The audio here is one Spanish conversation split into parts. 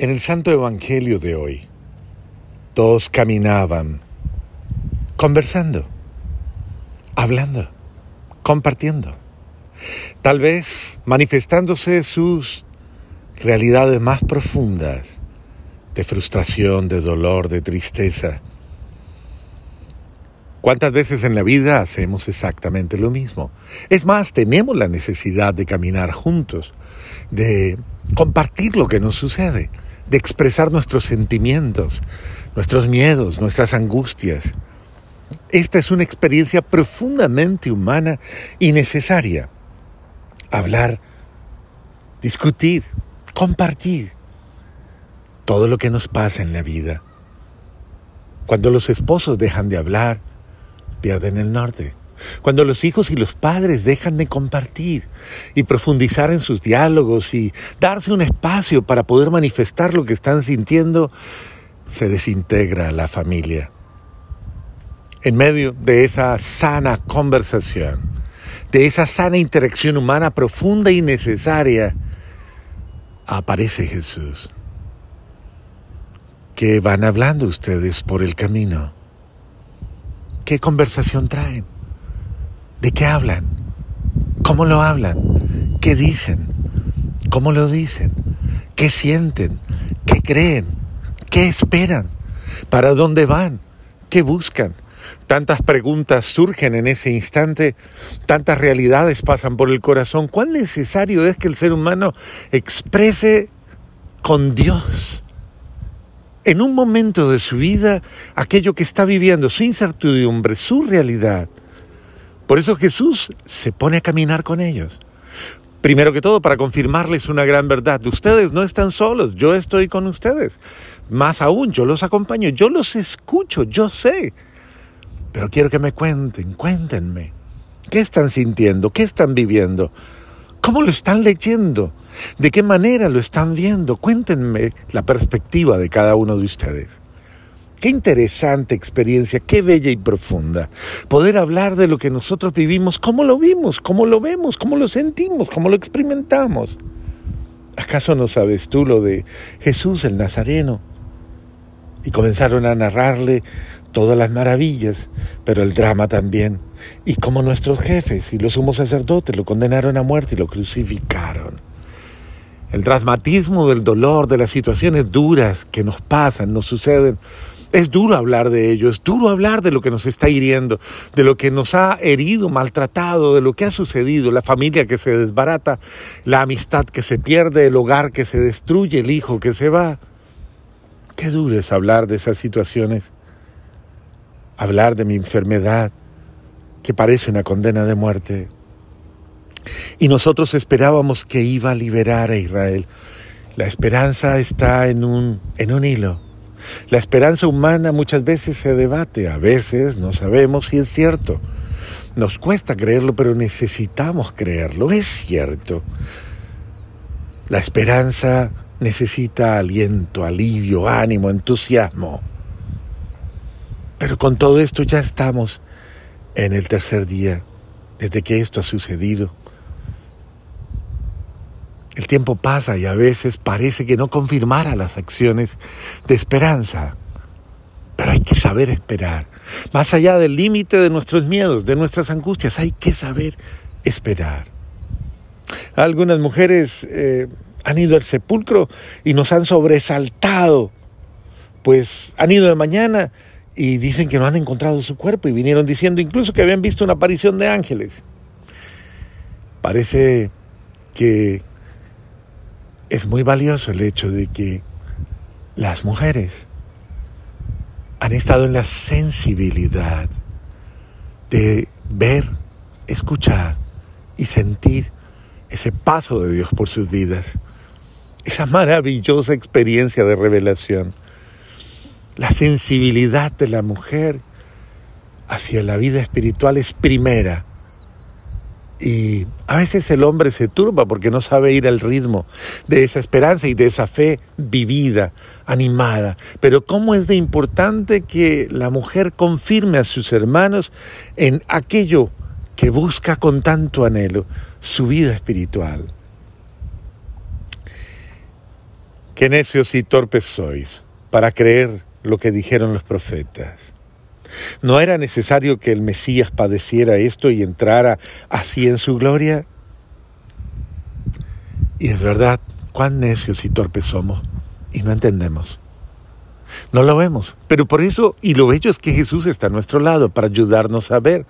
En el Santo Evangelio de hoy, todos caminaban conversando, hablando, compartiendo, tal vez manifestándose sus realidades más profundas de frustración, de dolor, de tristeza. ¿Cuántas veces en la vida hacemos exactamente lo mismo? Es más, tenemos la necesidad de caminar juntos, de compartir lo que nos sucede de expresar nuestros sentimientos, nuestros miedos, nuestras angustias. Esta es una experiencia profundamente humana y necesaria. Hablar, discutir, compartir todo lo que nos pasa en la vida. Cuando los esposos dejan de hablar, pierden el norte. Cuando los hijos y los padres dejan de compartir y profundizar en sus diálogos y darse un espacio para poder manifestar lo que están sintiendo, se desintegra la familia. En medio de esa sana conversación, de esa sana interacción humana profunda y necesaria, aparece Jesús. ¿Qué van hablando ustedes por el camino? ¿Qué conversación traen? ¿De qué hablan? ¿Cómo lo hablan? ¿Qué dicen? ¿Cómo lo dicen? ¿Qué sienten? ¿Qué creen? ¿Qué esperan? ¿Para dónde van? ¿Qué buscan? Tantas preguntas surgen en ese instante, tantas realidades pasan por el corazón. ¿Cuán necesario es que el ser humano exprese con Dios en un momento de su vida aquello que está viviendo, su incertidumbre, su realidad? Por eso Jesús se pone a caminar con ellos. Primero que todo, para confirmarles una gran verdad. Ustedes no están solos, yo estoy con ustedes. Más aún, yo los acompaño, yo los escucho, yo sé. Pero quiero que me cuenten, cuéntenme. ¿Qué están sintiendo? ¿Qué están viviendo? ¿Cómo lo están leyendo? ¿De qué manera lo están viendo? Cuéntenme la perspectiva de cada uno de ustedes. Qué interesante experiencia, qué bella y profunda. Poder hablar de lo que nosotros vivimos, cómo lo vimos, cómo lo vemos, cómo lo sentimos, cómo lo experimentamos. ¿Acaso no sabes tú lo de Jesús el Nazareno? Y comenzaron a narrarle todas las maravillas, pero el drama también. Y como nuestros jefes y los sumos sacerdotes lo condenaron a muerte y lo crucificaron. El dramatismo del dolor, de las situaciones duras que nos pasan, nos suceden, es duro hablar de ello, es duro hablar de lo que nos está hiriendo, de lo que nos ha herido, maltratado, de lo que ha sucedido, la familia que se desbarata, la amistad que se pierde, el hogar que se destruye, el hijo que se va. Qué duro es hablar de esas situaciones, hablar de mi enfermedad, que parece una condena de muerte. Y nosotros esperábamos que iba a liberar a Israel. La esperanza está en un, en un hilo la esperanza humana muchas veces se debate, a veces no sabemos si es cierto. Nos cuesta creerlo, pero necesitamos creerlo, es cierto. La esperanza necesita aliento, alivio, ánimo, entusiasmo. Pero con todo esto ya estamos en el tercer día desde que esto ha sucedido. El tiempo pasa y a veces parece que no confirmara las acciones de esperanza. Pero hay que saber esperar. Más allá del límite de nuestros miedos, de nuestras angustias, hay que saber esperar. Algunas mujeres eh, han ido al sepulcro y nos han sobresaltado. Pues han ido de mañana y dicen que no han encontrado su cuerpo y vinieron diciendo incluso que habían visto una aparición de ángeles. Parece que es muy valioso el hecho de que las mujeres han estado en la sensibilidad de ver, escuchar y sentir ese paso de Dios por sus vidas, esa maravillosa experiencia de revelación, la sensibilidad de la mujer hacia la vida espiritual es primera y a veces el hombre se turba porque no sabe ir al ritmo de esa esperanza y de esa fe vivida, animada. Pero cómo es de importante que la mujer confirme a sus hermanos en aquello que busca con tanto anhelo, su vida espiritual. Qué necios y torpes sois para creer lo que dijeron los profetas. ¿No era necesario que el Mesías padeciera esto y entrara así en su gloria? Y es verdad, cuán necios y torpes somos y no entendemos. No lo vemos, pero por eso, y lo bello es que Jesús está a nuestro lado para ayudarnos a ver.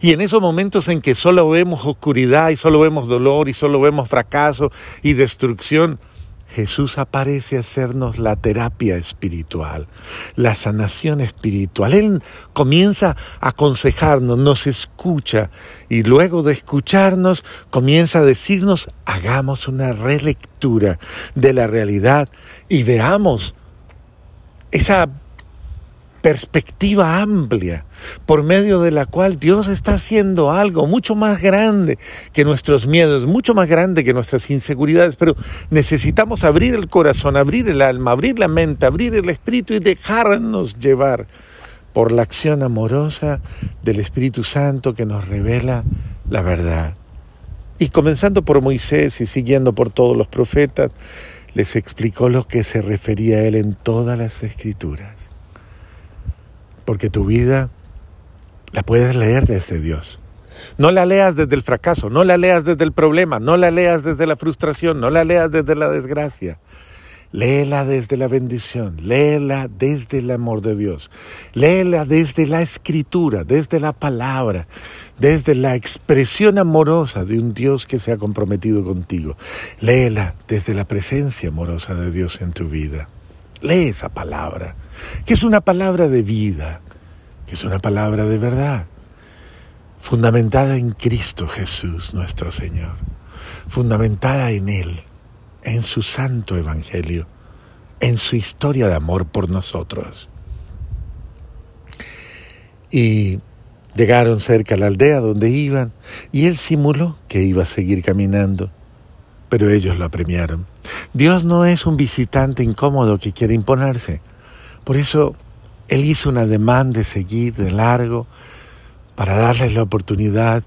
Y en esos momentos en que solo vemos oscuridad y solo vemos dolor y solo vemos fracaso y destrucción, Jesús aparece a hacernos la terapia espiritual, la sanación espiritual. Él comienza a aconsejarnos, nos escucha y luego de escucharnos comienza a decirnos, hagamos una relectura de la realidad y veamos esa perspectiva amplia por medio de la cual Dios está haciendo algo mucho más grande que nuestros miedos, mucho más grande que nuestras inseguridades, pero necesitamos abrir el corazón, abrir el alma, abrir la mente, abrir el espíritu y dejarnos llevar por la acción amorosa del Espíritu Santo que nos revela la verdad. Y comenzando por Moisés y siguiendo por todos los profetas, les explicó lo que se refería a él en todas las escrituras porque tu vida la puedes leer desde Dios. No la leas desde el fracaso, no la leas desde el problema, no la leas desde la frustración, no la leas desde la desgracia. Léela desde la bendición, léela desde el amor de Dios, léela desde la escritura, desde la palabra, desde la expresión amorosa de un Dios que se ha comprometido contigo. Léela desde la presencia amorosa de Dios en tu vida. Lee esa palabra que es una palabra de vida, que es una palabra de verdad, fundamentada en Cristo Jesús nuestro Señor, fundamentada en Él, en su santo Evangelio, en su historia de amor por nosotros. Y llegaron cerca a la aldea donde iban y él simuló que iba a seguir caminando, pero ellos lo apremiaron. Dios no es un visitante incómodo que quiere imponerse. Por eso Él hizo una demanda de seguir de largo para darles la oportunidad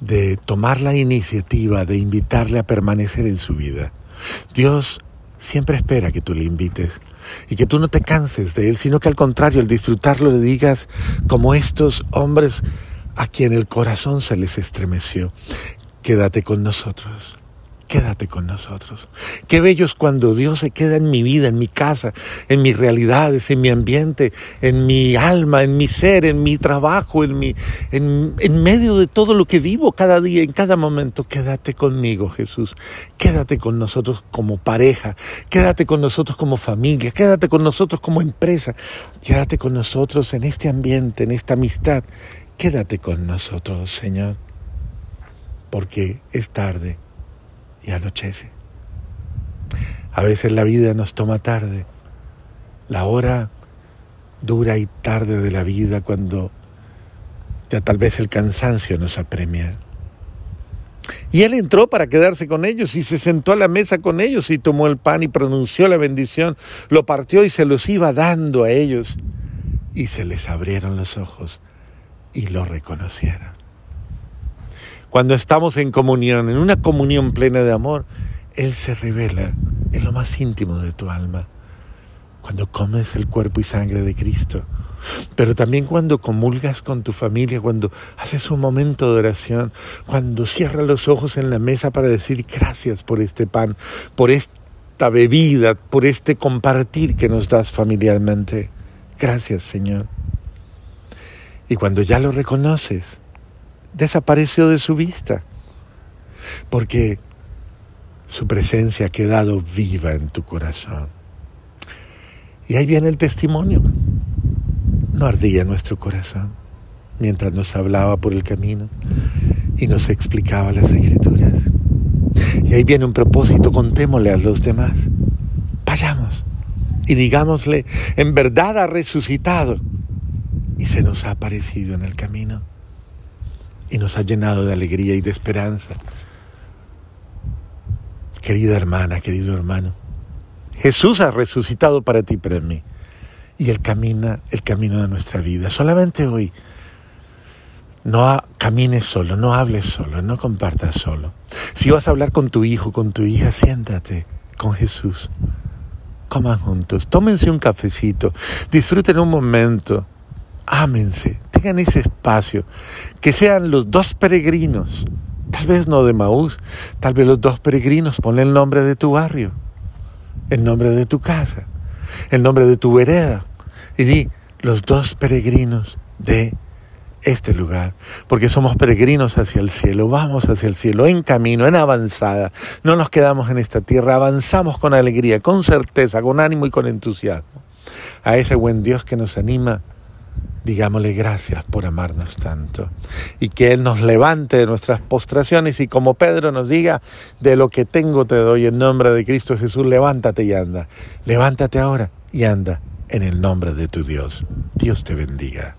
de tomar la iniciativa de invitarle a permanecer en su vida. Dios siempre espera que tú le invites y que tú no te canses de Él, sino que al contrario, al disfrutarlo le digas como estos hombres a quien el corazón se les estremeció, quédate con nosotros quédate con nosotros. Qué bello es cuando Dios se queda en mi vida, en mi casa, en mis realidades, en mi ambiente, en mi alma, en mi ser, en mi trabajo, en, mi, en, en medio de todo lo que vivo cada día, en cada momento. Quédate conmigo, Jesús. Quédate con nosotros como pareja, quédate con nosotros como familia, quédate con nosotros como empresa, quédate con nosotros en este ambiente, en esta amistad. Quédate con nosotros, Señor, porque es tarde y anochece. A veces la vida nos toma tarde, la hora dura y tarde de la vida cuando ya tal vez el cansancio nos apremia. Y él entró para quedarse con ellos y se sentó a la mesa con ellos y tomó el pan y pronunció la bendición, lo partió y se los iba dando a ellos. Y se les abrieron los ojos y lo reconocieron. Cuando estamos en comunión, en una comunión plena de amor, Él se revela en lo más íntimo de tu alma. Cuando comes el cuerpo y sangre de Cristo, pero también cuando comulgas con tu familia, cuando haces un momento de oración, cuando cierras los ojos en la mesa para decir gracias por este pan, por esta bebida, por este compartir que nos das familiarmente. Gracias, Señor. Y cuando ya lo reconoces, desapareció de su vista, porque su presencia ha quedado viva en tu corazón. Y ahí viene el testimonio. No ardía nuestro corazón mientras nos hablaba por el camino y nos explicaba las escrituras. Y ahí viene un propósito, contémosle a los demás. Vayamos y digámosle, en verdad ha resucitado y se nos ha aparecido en el camino y nos ha llenado de alegría y de esperanza. Querida hermana, querido hermano, Jesús ha resucitado para ti y para mí. Y Él camina el camino de nuestra vida. Solamente hoy, no camines solo, no hables solo, no compartas solo. Si vas a hablar con tu hijo, con tu hija, siéntate con Jesús coman juntos, tómense un cafecito, disfruten un momento, ámense, tengan ese espacio, que sean los dos peregrinos, tal vez no de Maús, tal vez los dos peregrinos, ponle el nombre de tu barrio, el nombre de tu casa, el nombre de tu vereda, y di los dos peregrinos de este lugar, porque somos peregrinos hacia el cielo, vamos hacia el cielo, en camino, en avanzada, no nos quedamos en esta tierra, avanzamos con alegría, con certeza, con ánimo y con entusiasmo. A ese buen Dios que nos anima, digámosle gracias por amarnos tanto y que Él nos levante de nuestras postraciones y como Pedro nos diga, de lo que tengo te doy en nombre de Cristo Jesús, levántate y anda, levántate ahora y anda en el nombre de tu Dios. Dios te bendiga.